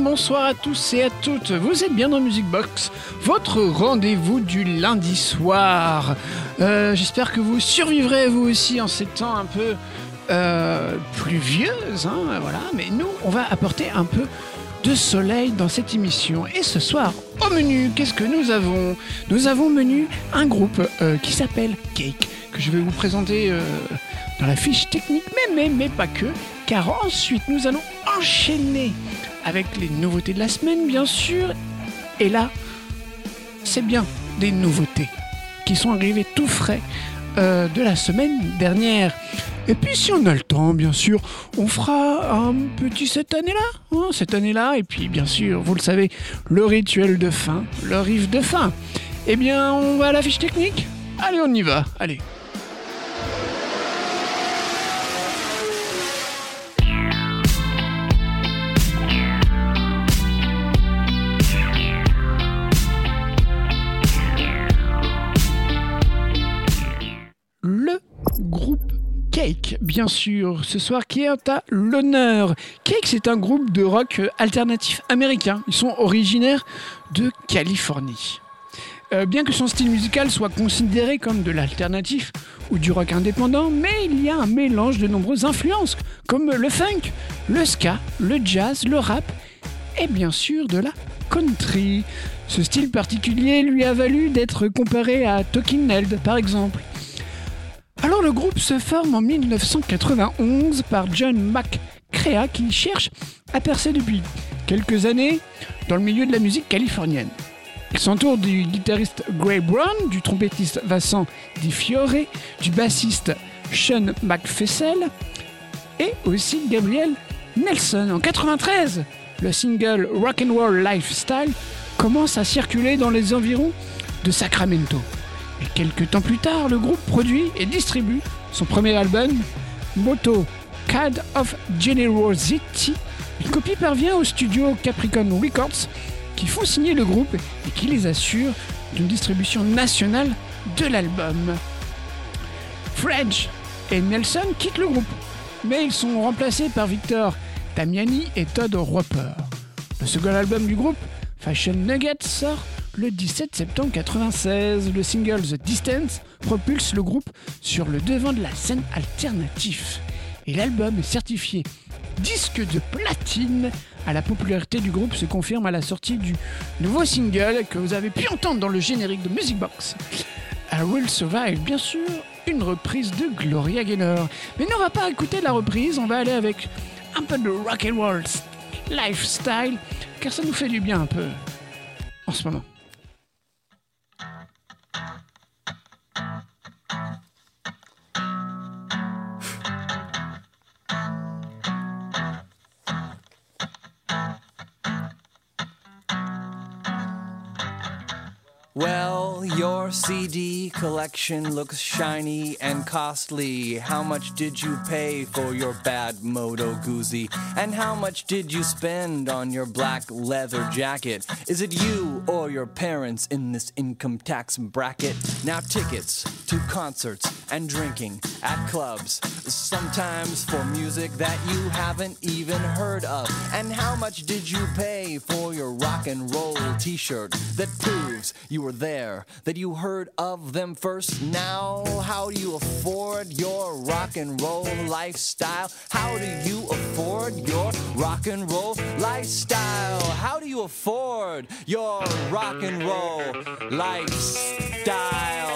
bonsoir à tous et à toutes, vous êtes bien dans Music Box, votre rendez-vous du lundi soir. Euh, J'espère que vous survivrez vous aussi en ces temps un peu euh, hein, mais nous on va apporter un peu de soleil dans cette émission. Et ce soir, au menu, qu'est-ce que nous avons? Nous avons menu un groupe euh, qui s'appelle Cake, que je vais vous présenter euh, dans la fiche technique, mais, mais, mais pas que, car ensuite nous allons enchaîner avec les nouveautés de la semaine, bien sûr. Et là, c'est bien des nouveautés qui sont arrivées tout frais euh, de la semaine dernière. Et puis si on a le temps, bien sûr, on fera un petit cette année-là, hein, cette année-là. Et puis bien sûr, vous le savez, le rituel de fin, le riff de fin. Eh bien, on va à la fiche technique Allez, on y va, allez. Bien sûr, ce soir qui est à l'honneur. Cake, c'est un groupe de rock alternatif américain. Ils sont originaires de Californie. Euh, bien que son style musical soit considéré comme de l'alternatif ou du rock indépendant, mais il y a un mélange de nombreuses influences, comme le funk, le ska, le jazz, le rap et bien sûr de la country. Ce style particulier lui a valu d'être comparé à Talking Head, par exemple. Alors le groupe se forme en 1991 par John McCrea qui cherche à percer depuis quelques années dans le milieu de la musique californienne. Il s'entoure du guitariste Gray Brown, du trompettiste Vincent Di Fiore, du bassiste Sean McFessel et aussi Gabriel Nelson. En 93, le single Rock and Roll Lifestyle commence à circuler dans les environs de Sacramento. Et quelques temps plus tard, le groupe produit et distribue son premier album, Moto Cad of Generosity. Une copie parvient au studio Capricorn Records qui font signer le groupe et qui les assure d'une distribution nationale de l'album. French et Nelson quittent le groupe, mais ils sont remplacés par Victor Damiani et Todd Roper. Le second album du groupe, Fashion Nuggets, sort le 17 septembre 96. Le single The Distance propulse le groupe sur le devant de la scène alternative. Et l'album est certifié disque de platine. À la popularité du groupe se confirme à la sortie du nouveau single que vous avez pu entendre dans le générique de Music Box. I Will Survive, bien sûr, une reprise de Gloria Gaynor. Mais nous, on va pas écouter la reprise, on va aller avec un peu de rock and roll lifestyle, car ça nous fait du bien un peu en ce moment. Well, your CD collection looks shiny and costly. How much did you pay for your bad Moto Guzzi? And how much did you spend on your black leather jacket? Is it you or your parents in this income tax bracket? Now, tickets to concerts and drinking at clubs, sometimes for music that you haven't even heard of. And how much did you pay for your rock and roll t shirt that proves you were there, that you heard of them first? Now, how do you afford your rock and roll lifestyle? How do you afford your rock and roll lifestyle? How do you afford your rock and roll lifestyle?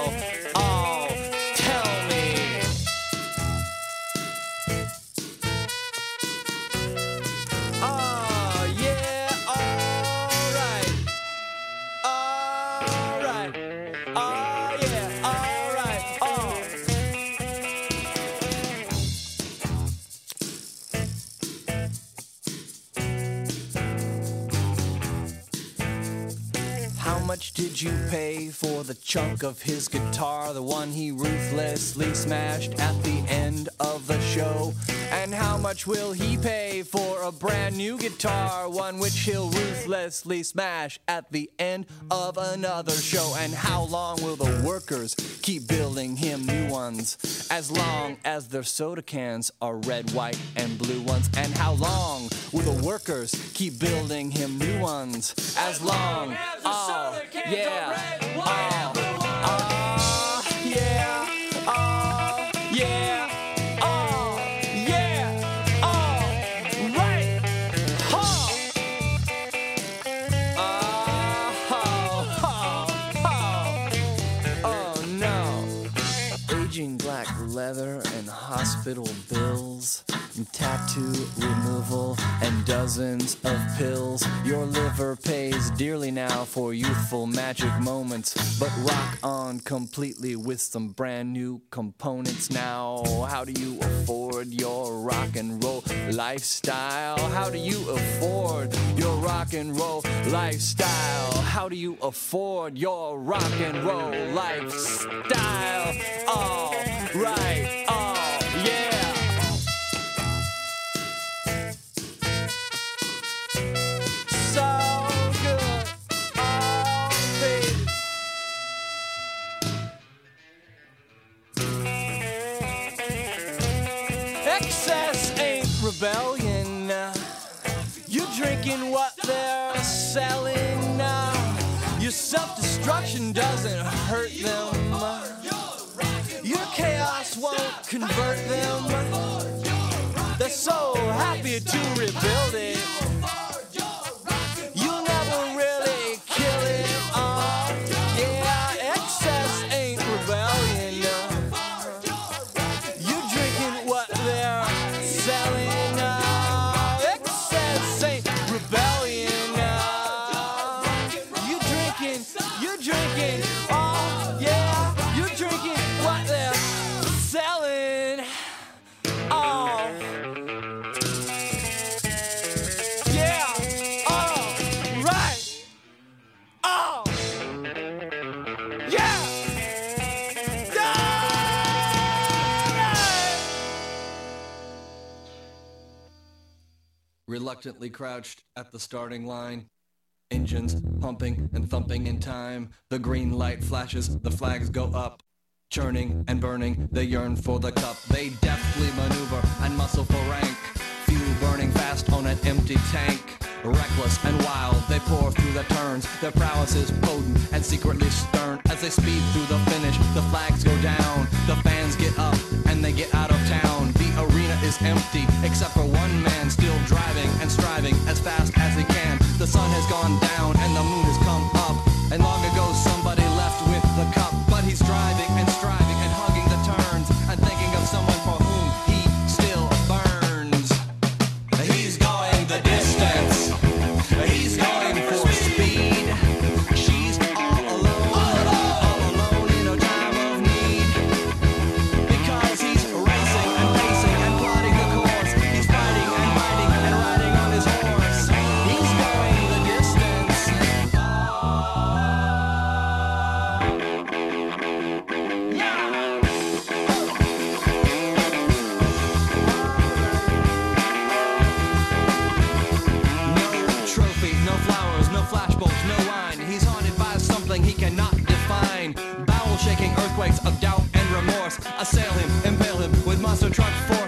Did you pay for the chunk of his guitar, the one he ruthlessly smashed at the end of the show? And how much will he pay for a brand new guitar? One which he'll ruthlessly smash at the end of another show. And how long will the workers keep building him new ones? As long as their soda cans are red, white, and blue ones. And how long will the workers keep building him new ones? As long as the soda oh, cans yeah. Uh, yeah. Yeah. Yeah. Right. Oh, oh, oh. oh no. Aging black leather and hospital tattoo removal and dozens of pills. Your liver pays dearly now for youthful magic moments, but rock on completely with some brand new components now. How do you afford your rock and roll lifestyle? How do you afford your rock and roll lifestyle? How do you afford your rock and roll lifestyle? All right, rebellion. You drinking what they're selling. Your self-destruction doesn't hurt them. Your chaos won't convert them. They're so happy to rebuild it. Reluctantly crouched at the starting line. Engines pumping and thumping in time. The green light flashes, the flags go up. Churning and burning, they yearn for the cup. They deftly maneuver and muscle for rank. Fuel burning fast on an empty tank. Reckless and wild, they pour through the turns. Their prowess is potent and secretly stern. As they speed through the finish, the flags go down. The fans get up and they get out of town. Is empty, except for one man still driving and striving as fast as he can. The sun has gone down and the moon has come up. And long ago somebody left with the cup. But he's driving remorse assail him, impale him with monster truck force.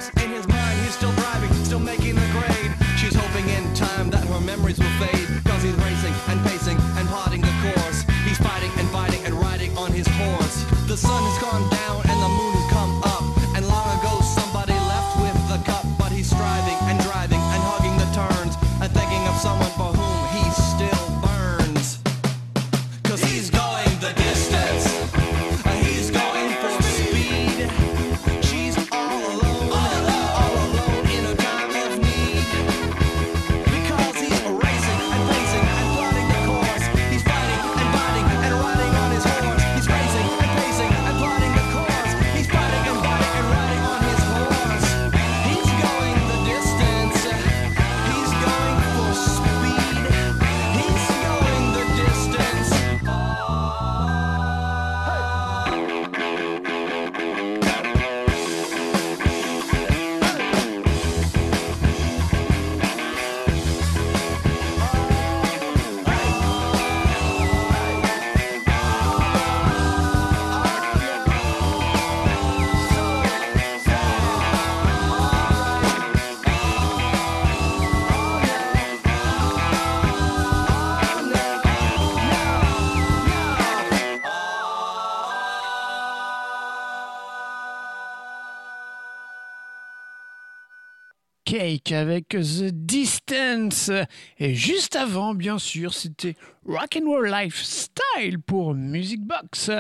Avec The Distance. Et juste avant, bien sûr, c'était Rock and Roll Lifestyle pour Music Box.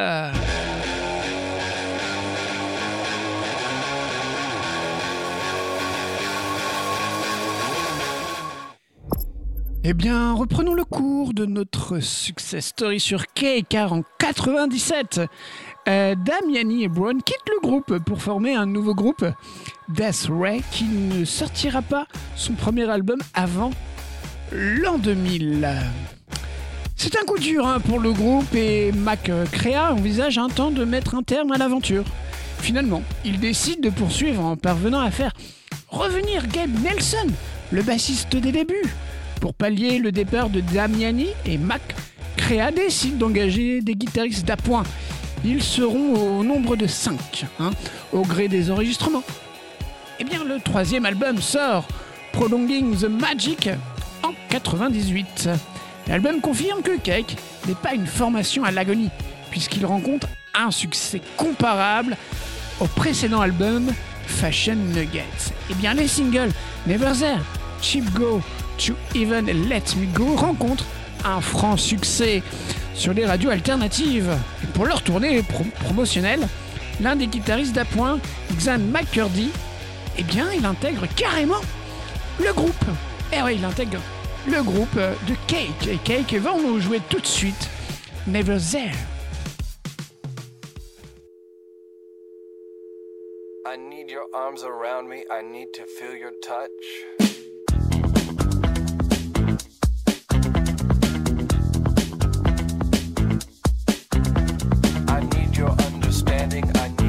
Eh bien, reprenons le cours de notre success story sur Cake, car en 97, euh, Damiani et Brown quittent le groupe pour former un nouveau groupe, Death Ray, qui ne sortira pas son premier album avant l'an 2000. C'est un coup dur hein, pour le groupe et Mac Crea envisage un temps de mettre un terme à l'aventure. Finalement, il décide de poursuivre en parvenant à faire revenir Gabe Nelson, le bassiste des débuts. Pour pallier le départ de Damiani et Mac, Crea décide d'engager des guitaristes d'appoint. Ils seront au nombre de 5, hein, au gré des enregistrements. Eh bien, le troisième album sort, Prolonging the Magic, en 98. L'album confirme que Cake n'est pas une formation à l'agonie, puisqu'il rencontre un succès comparable au précédent album Fashion Nuggets. Eh bien, les singles Never There, Cheap Go, To Even Let Me Go rencontrent un franc succès sur les radios alternatives. Et pour leur tournée promotionnelle, l'un des guitaristes d'appoint, Xan McCurdy, eh bien, il intègre carrément le groupe. Eh oui, il intègre le groupe de Cake. Et Cake va nous jouer tout de suite Never There. I need your arms around me, I need to feel your touch. i need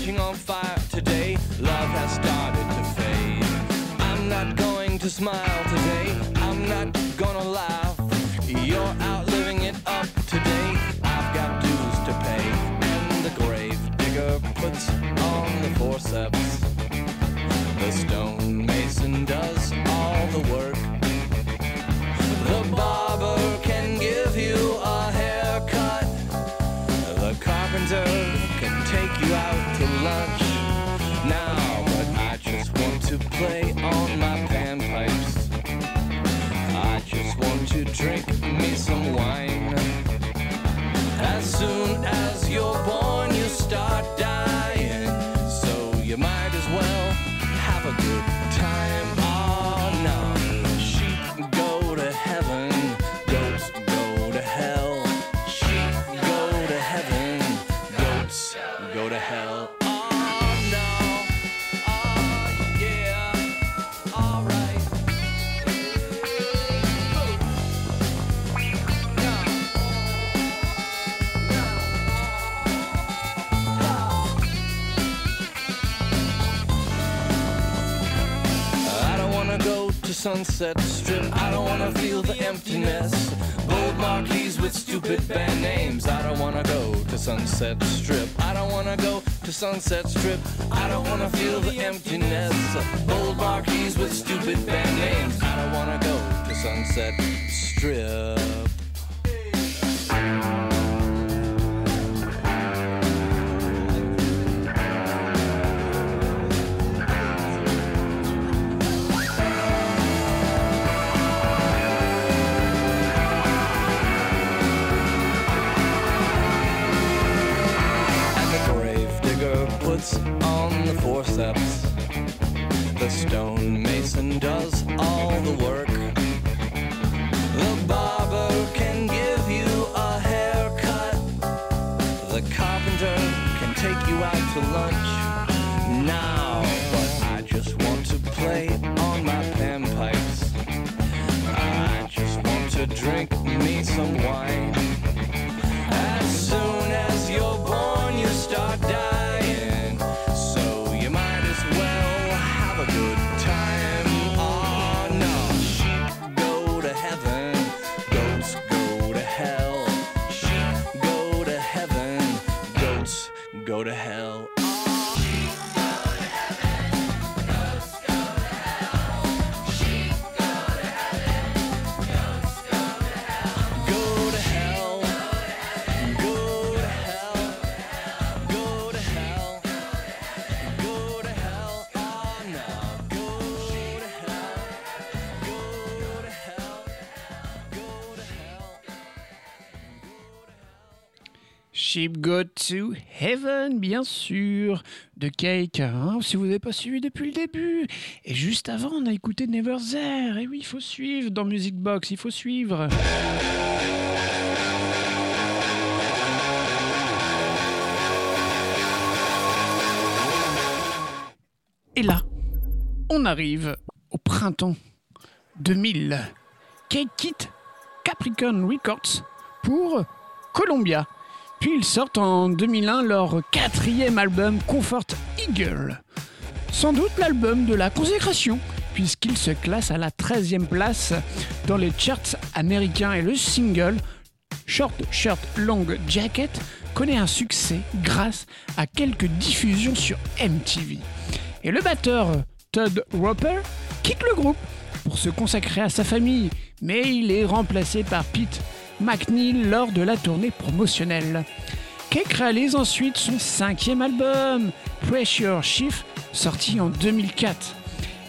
catching on Sunset Strip. I don't wanna feel the emptiness. Bold marquees with stupid band names. I don't wanna go to Sunset Strip. I don't wanna go to Sunset Strip. I don't wanna feel the emptiness. Bold marquees with stupid band names. I don't wanna go to Sunset Strip. The. The stonemason does Sheep Go to Heaven, bien sûr, de Cake, hein, si vous n'avez pas suivi depuis le début. Et juste avant, on a écouté Never There. Et oui, il faut suivre dans Music Box, il faut suivre. Et là, on arrive au printemps 2000. Cake quitte Capricorn Records pour Columbia. Puis ils sortent en 2001 leur quatrième album Comfort Eagle. Sans doute l'album de la consécration, puisqu'il se classe à la 13e place dans les charts américains et le single Short Shirt Long Jacket connaît un succès grâce à quelques diffusions sur MTV. Et le batteur Todd Roper quitte le groupe pour se consacrer à sa famille, mais il est remplacé par Pete McNeil lors de la tournée promotionnelle. Cake réalise ensuite son cinquième album, Pressure Shift, sorti en 2004.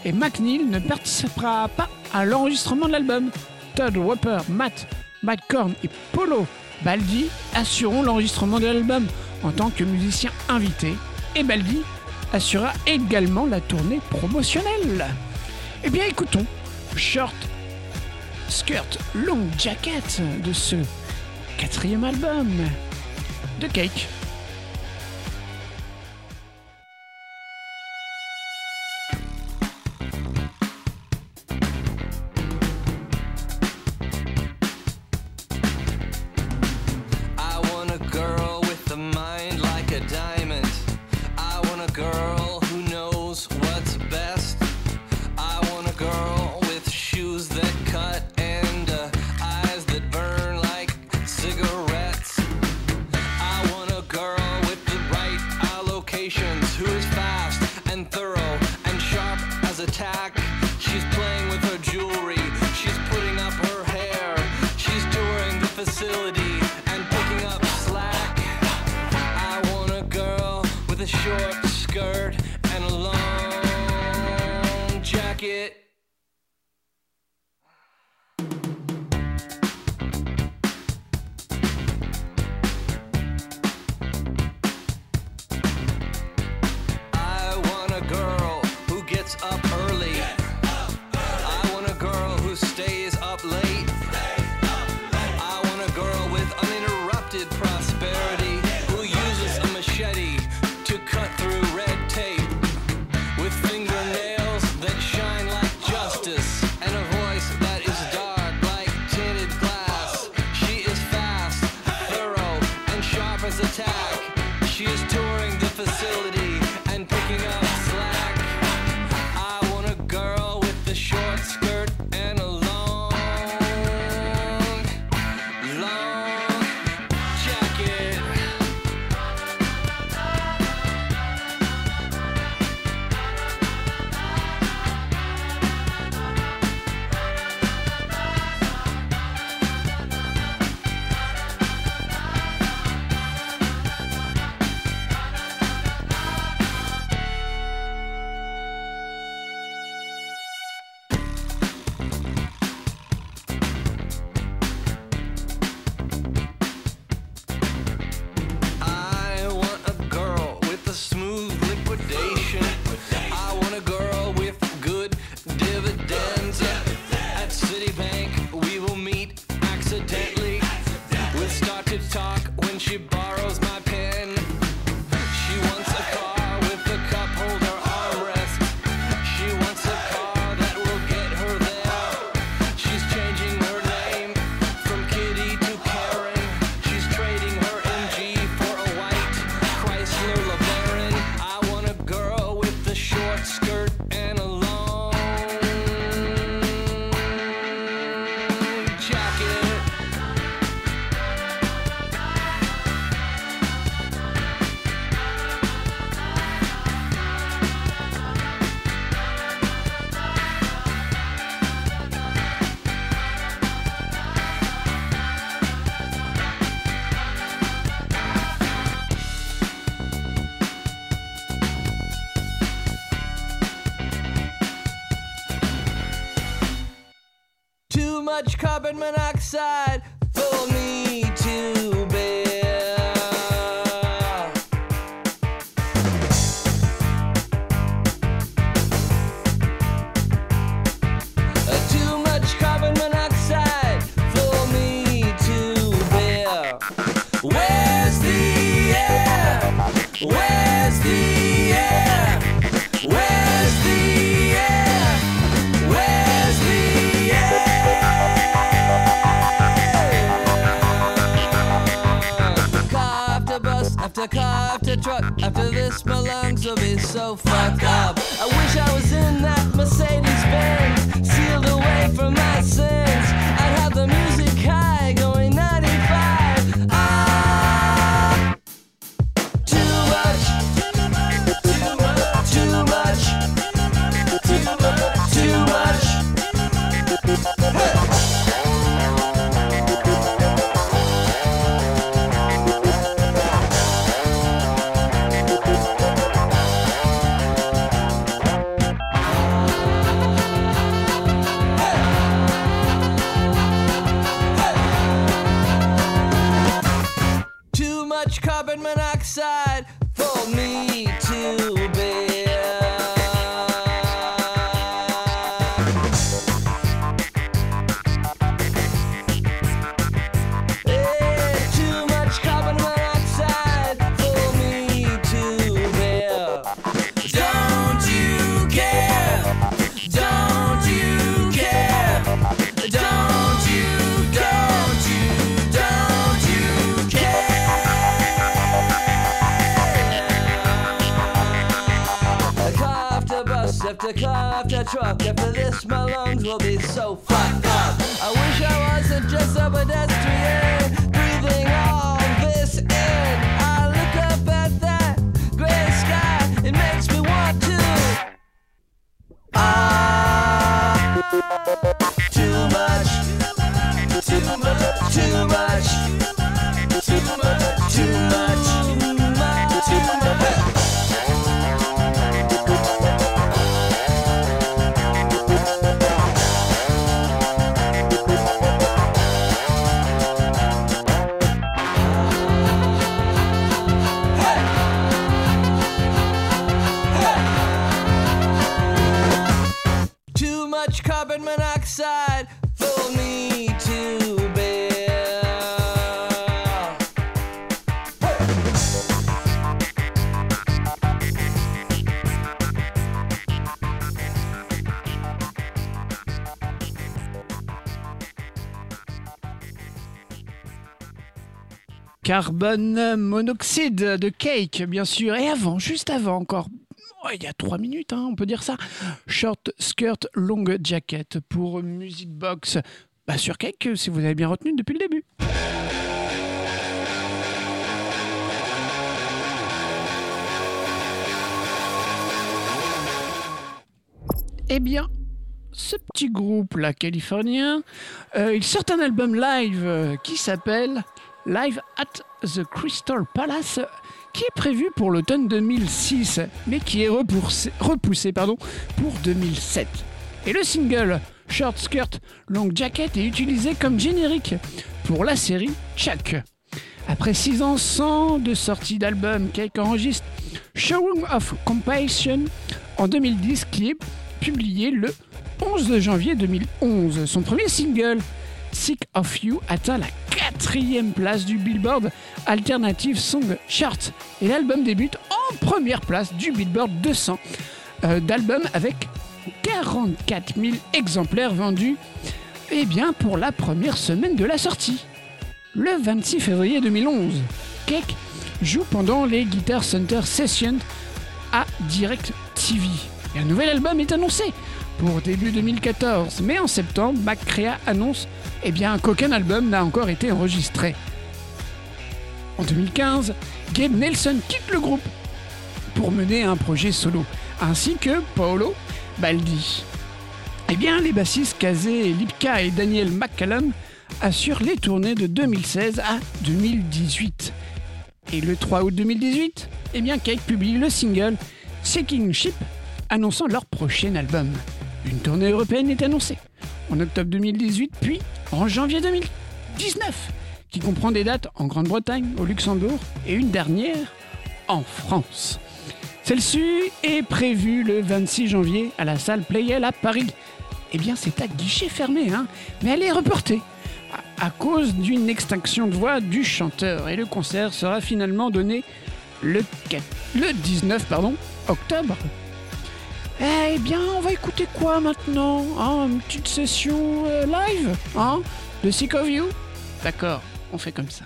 Et McNeil ne participera pas à l'enregistrement de l'album. Todd Roper, Matt McCorn et Polo Baldi assureront l'enregistrement de l'album en tant que musicien invité. Et Baldi assurera également la tournée promotionnelle. Eh bien écoutons Short Skirt Long Jacket de ce quatrième album de Cake. carbon monoxide pull me to Carbone monoxyde de Cake, bien sûr. Et avant, juste avant encore, il y a trois minutes, hein, on peut dire ça. Short skirt long jacket pour Music Box. Bah, sur Cake, si vous avez bien retenu depuis le début. Eh bien, ce petit groupe là californien, euh, il sort un album live euh, qui s'appelle Live at the Crystal Palace, qui est prévu pour l'automne 2006, mais qui est repoussé, pour 2007. Et le single Short Skirt Long Jacket est utilisé comme générique pour la série Chuck. Après 6 ans sans de sortie d'album, Cake enregistre Showroom of Compassion en 2010 qui est publié le 11 janvier 2011. Son premier single, Sick of You, atteint la quatrième place du Billboard Alternative Song Chart. Et l'album débute en première place du Billboard 200 euh, d'albums avec 44 000 exemplaires vendus eh bien, pour la première semaine de la sortie. Le 26 février 2011, Cake joue pendant les Guitar Center Sessions à Direct TV. Et un nouvel album est annoncé pour début 2014, mais en septembre, McCrea annonce eh qu'aucun album n'a encore été enregistré. En 2015, Gabe Nelson quitte le groupe pour mener un projet solo, ainsi que Paolo Baldi. Eh bien, les bassistes Kazé, Lipka et Daniel McCallum assurent les tournées de 2016 à 2018. Et le 3 août 2018, eh Cake publie le single Seeking Ship, annonçant leur prochain album. Une tournée européenne est annoncée en octobre 2018, puis en janvier 2019, qui comprend des dates en Grande-Bretagne, au Luxembourg et une dernière en France. Celle-ci est prévue le 26 janvier à la salle Playel à Paris. Eh bien, c'est à guichet fermé, hein, mais elle est reportée à, cause d'une extinction de voix du chanteur. Et le concert sera finalement donné le, le 19 pardon, octobre eh bien, on va écouter quoi maintenant? Hein, Une petite session euh, live hein? De Sick of You? D'accord, on fait comme ça.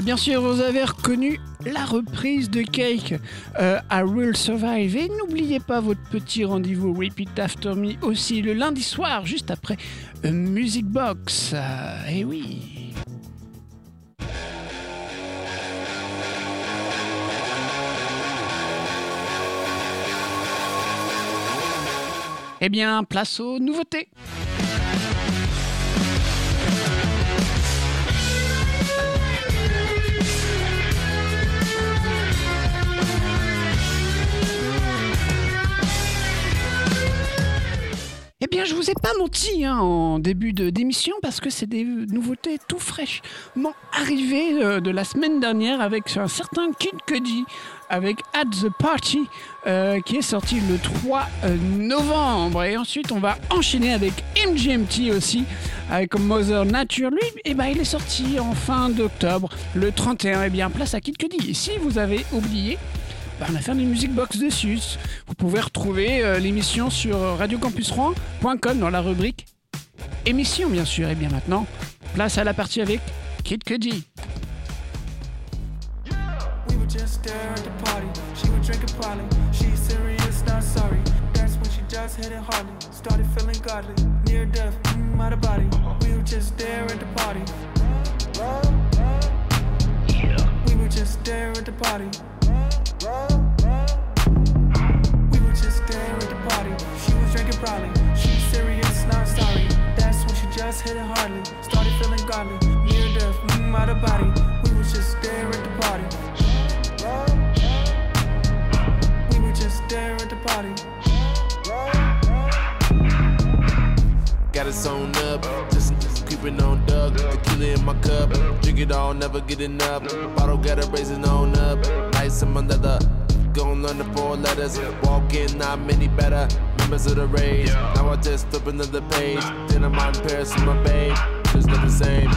Et bien sûr, vous avez reconnu la reprise de Cake, euh, I Will Survive. Et n'oubliez pas votre petit rendez-vous Repeat After Me aussi le lundi soir, juste après euh, Music Box. Euh, et oui. Eh bien, place aux nouveautés. Eh bien, je vous ai pas menti hein, en début de- d'émission parce que c'est des nouveautés tout fraîchement arrivées euh, de la semaine dernière avec un certain Kid Cudi avec At the Party euh, qui est sorti le 3 euh, novembre. Et ensuite, on va enchaîner avec MGMT aussi avec Mother Nature. Lui, eh ben, il est sorti en fin d'octobre, le 31. Eh bien, place à Kid Cudi. Et si vous avez oublié, on a fait une music box dessus. Vous pouvez retrouver euh, l'émission sur radiocampusrouen.com dans la rubrique émission, bien sûr. Et bien maintenant, place à la partie avec Kid Cudi. Just hit it hardly. Started feeling godly. Near death, mm, out of body. We were just there at the party. We were just there at the party. We were just there at the party. She was drinking Polly. She's serious, not sorry. That's when she just hit it hardly. Started feeling godly. Near death, mm, out of body. We were just there at the party. We were just there at the party. Got it sewn up, keeping on Doug. Tequila in my cup, drink it all, never get enough. Bottle got it raising on up, nice in my leather. Gon' learn the four letters, walk in, not many better. Members of the rage, now I just flip another page. Then I'm in Paris with my babe, just not the same.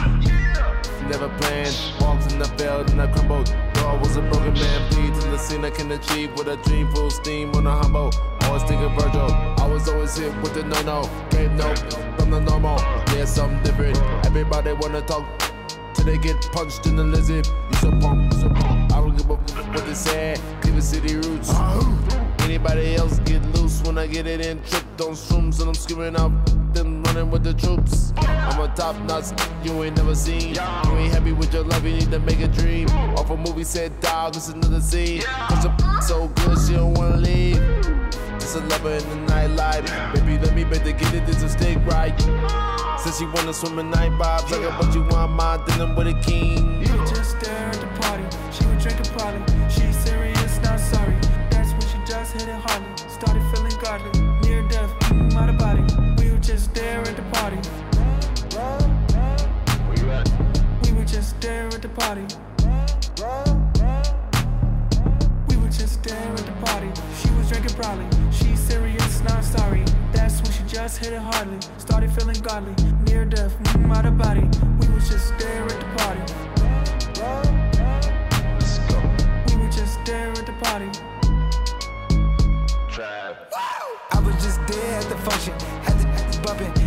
Never planned, walked in the field and I crumbled. Though I was a broken man, bleeds in the scene I can achieve with a dream full steam on a humble. Always thinking Virgil, I was always hit with the no no. Gave no from the normal, yeah, something different. Everybody wanna talk till they get punched in the lizard. You so punk, you so punk. I don't give a f- what they say. Cleveland City roots. Anybody else get loose when I get it in? Tripped on shrooms and I'm screaming out. Them running with the troops. I'm a top notch you ain't never seen. You ain't happy with your love, you need to make a dream. Off a movie said, dog, this is another scene. Cause the so good, she don't wanna leave. Just a lover in the nightlife. Baby, let me bet to get it, this a stick right. Since she wanna swim in night vibes, like a bunch you want my dealing with a king. Were just there at the party. She would drink drinking Polly. She's serious, not sorry. That's when she just hit it hardly. Started feeling godly. Just there at the party. We were just there at the party. She was drinking Polly. She's serious, not sorry. That's when she just hit it hardly. Started feeling godly. Near death, mm, out of body. We were just there at the party. Let's go. We were just there at the party. Drive. I was just there at the function, had to, had to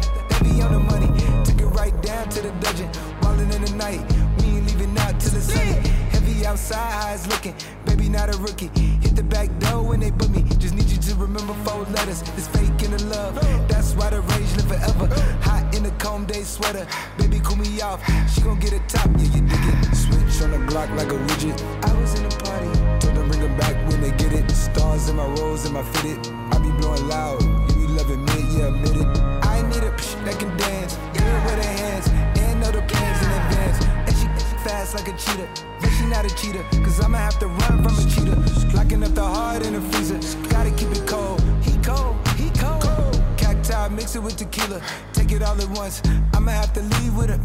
That on the money. Took it right down to the dungeon. Ballin' in the night. We ain't leaving out till it's sunny. Heavy outside, eyes looking. Baby, not a rookie. Hit the back door when they put me. Just need you to remember four letters. It's fake in the love. That's why the rage live forever. Hot in the comb day sweater. Baby, cool me off. She gon' get a top. Yeah, you dig it. Switch on the block like a widget. I was in a party. Told them bring them back when they get it. Stars in my rolls and my fitted. I be blowing loud. You be loving me, yeah, admit it. A that can dance. Yeah, with her hands. And know the plans in advance. And she fast like a cheetah. But she not a cheetah. Cause I'ma have to run from a cheetah. Locking up the heart in the freezer. Gotta keep it cold. He cold. He cold. cold. Cacti, mix it with tequila. Take it all at once. I'ma have to leave with her.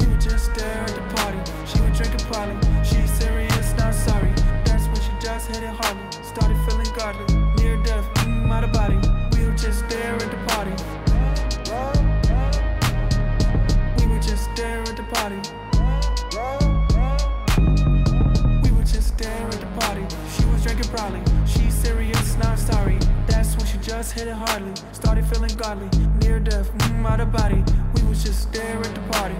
We were just there at the party. She was drinking Polly. She's serious, not sorry. That's when she just hit it hardly. Started feeling godly. Near death, mm, out of body. Party. We were just there at the party. She was drinking probably. She's serious, not sorry. That's when she just hit it hardly. Started feeling godly. Near death, mm, out of body. We was just there at the party.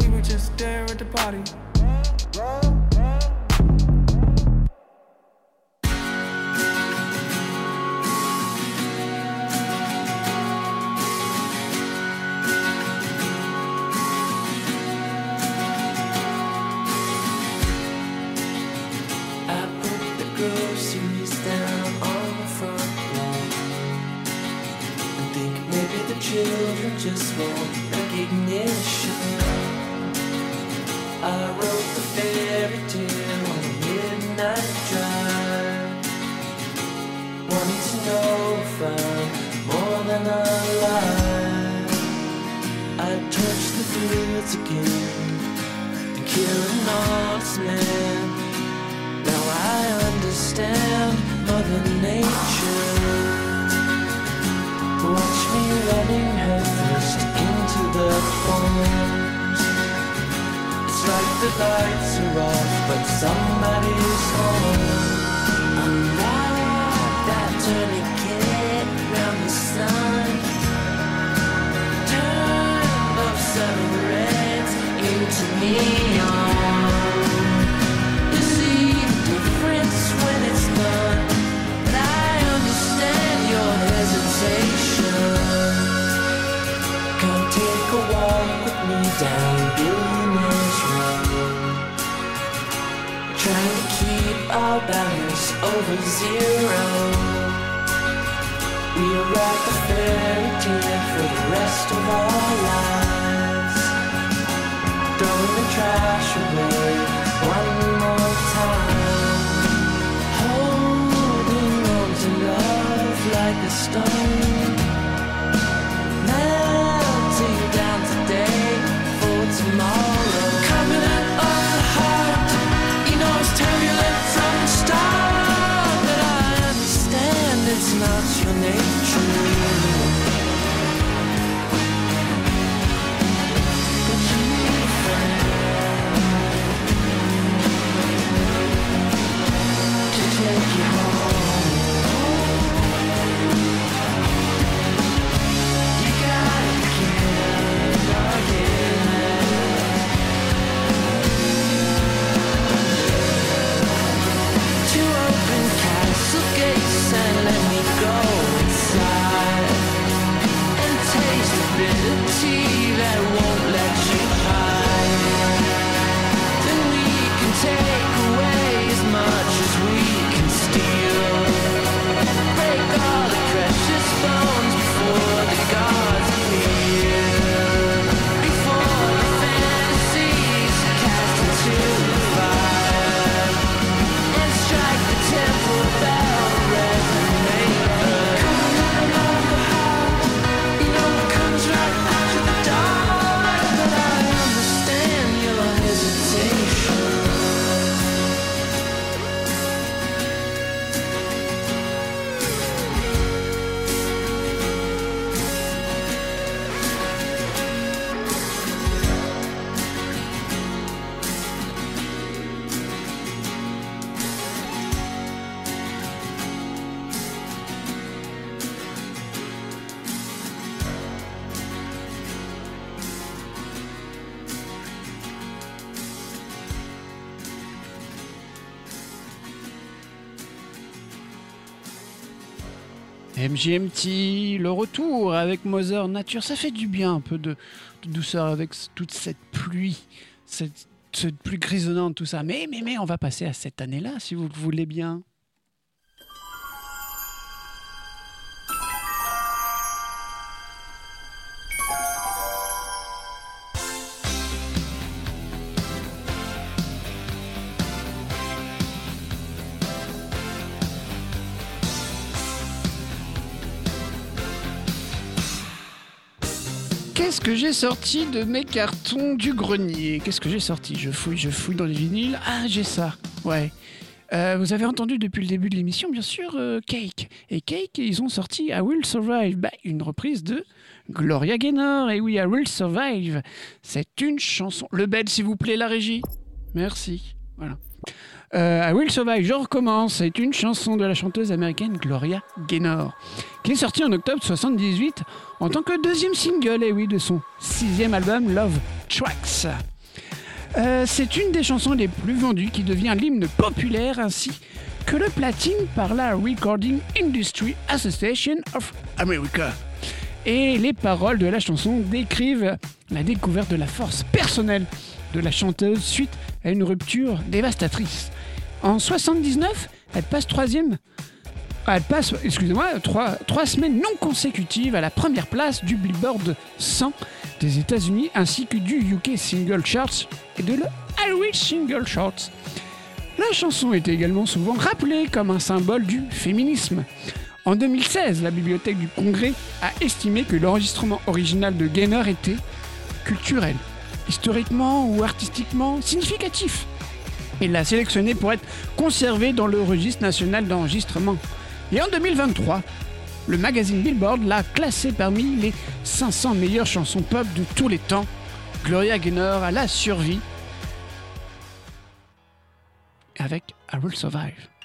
We were just there at the party. We write the fairy tale for the rest of our lives. Throwing the trash away one more time. Holding on to love like a stone. certainty that MGMT, le retour avec Mother Nature, ça fait du bien un peu de, douceur avec toute cette pluie, cette, cette pluie grisonnante, tout ça. Mais, mais, mais on va passer à cette année-là, si vous le voulez bien. Que j'ai sorti de mes cartons du grenier Qu'est-ce que j'ai sorti? Je fouille, je fouille dans les vinyles. Ah, j'ai ça. Ouais. Euh, vous avez entendu depuis le début de l'émission, bien sûr, euh, Cake. Et Cake, ils ont sorti I Will Survive, bah, une reprise de Gloria Gaynor. Et oui, I Will Survive. C'est une chanson. Le bel, s'il vous plaît, la régie. Merci. Voilà. Euh, I Will Survive, je recommence. C'est une chanson de la chanteuse américaine Gloria Gaynor, qui est sortie en octobre 78 en tant que deuxième single, et oui, de son sixième album Love Tracks. Euh, c'est une des chansons les plus vendues qui devient l'hymne populaire ainsi que le platine par la Recording Industry Association of America. Et les paroles de la chanson décrivent la découverte de la force personnelle de la chanteuse suite à une rupture dévastatrice. En 79, elle passe troisième elle passe, trois, semaines non consécutives à la première place du Billboard 100 des États-Unis ainsi que du UK Single Charts et de le Irish Single Charts. La chanson est également souvent rappelée comme un symbole du féminisme. En 2016, la Bibliothèque du Congrès a estimé que l'enregistrement original de Gaynor était culturel, historiquement ou artistiquement significatif. Et l'a sélectionné pour être conservé dans le registre national d'enregistrement. Et en 2023, le magazine Billboard l'a classé parmi les 500 meilleures chansons pop de tous les temps. Gloria Gaynor à la survie avec I Will Survive.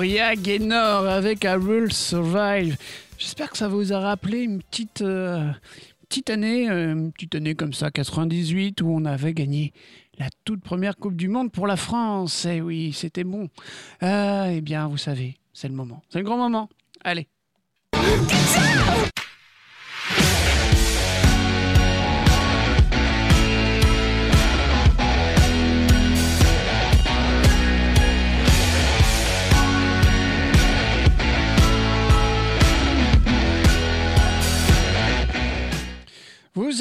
Gloria Gaynor avec I Will Survive. J'espère que ça vous a rappelé une petite, euh, petite année, euh, une petite année comme ça, 98, où on avait gagné la toute première Coupe du Monde pour la France. Eh oui, c'était bon. Euh, eh bien, vous savez, c'est le moment. C'est le grand moment. Allez.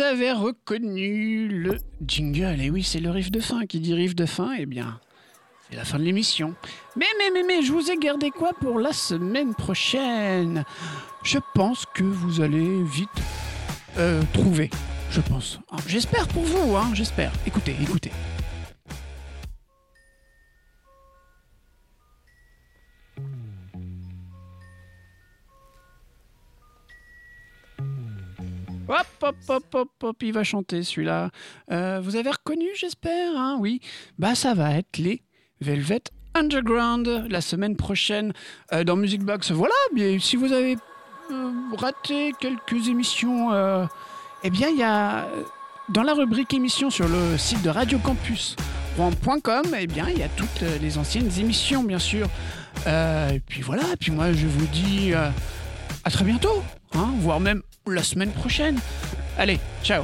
Avez reconnu le jingle. Et oui, c'est le riff de fin. Qui dit riff de fin, eh bien, c'est la fin de l'émission. Mais, mais, mais, mais, je vous ai gardé quoi pour la semaine prochaine? Je pense que vous allez vite euh, trouver. Je pense. Ah, J'espère pour vous, hein, j'espère. Écoutez, écoutez. Hop, hop, hop, hop, hop, il va chanter celui-là. Euh, vous avez reconnu, j'espère, hein Oui. Bah, ça va être les Velvet Underground la semaine prochaine euh, dans Music Box. Voilà, mais si vous avez euh, raté quelques émissions, eh bien, il y a dans la rubrique émissions sur le site de Radio Campus eh bien, il y a toutes les anciennes émissions, bien sûr. Et puis voilà, et puis moi, je vous dis à très bientôt, hein, voire même la semaine prochaine. Allez, ciao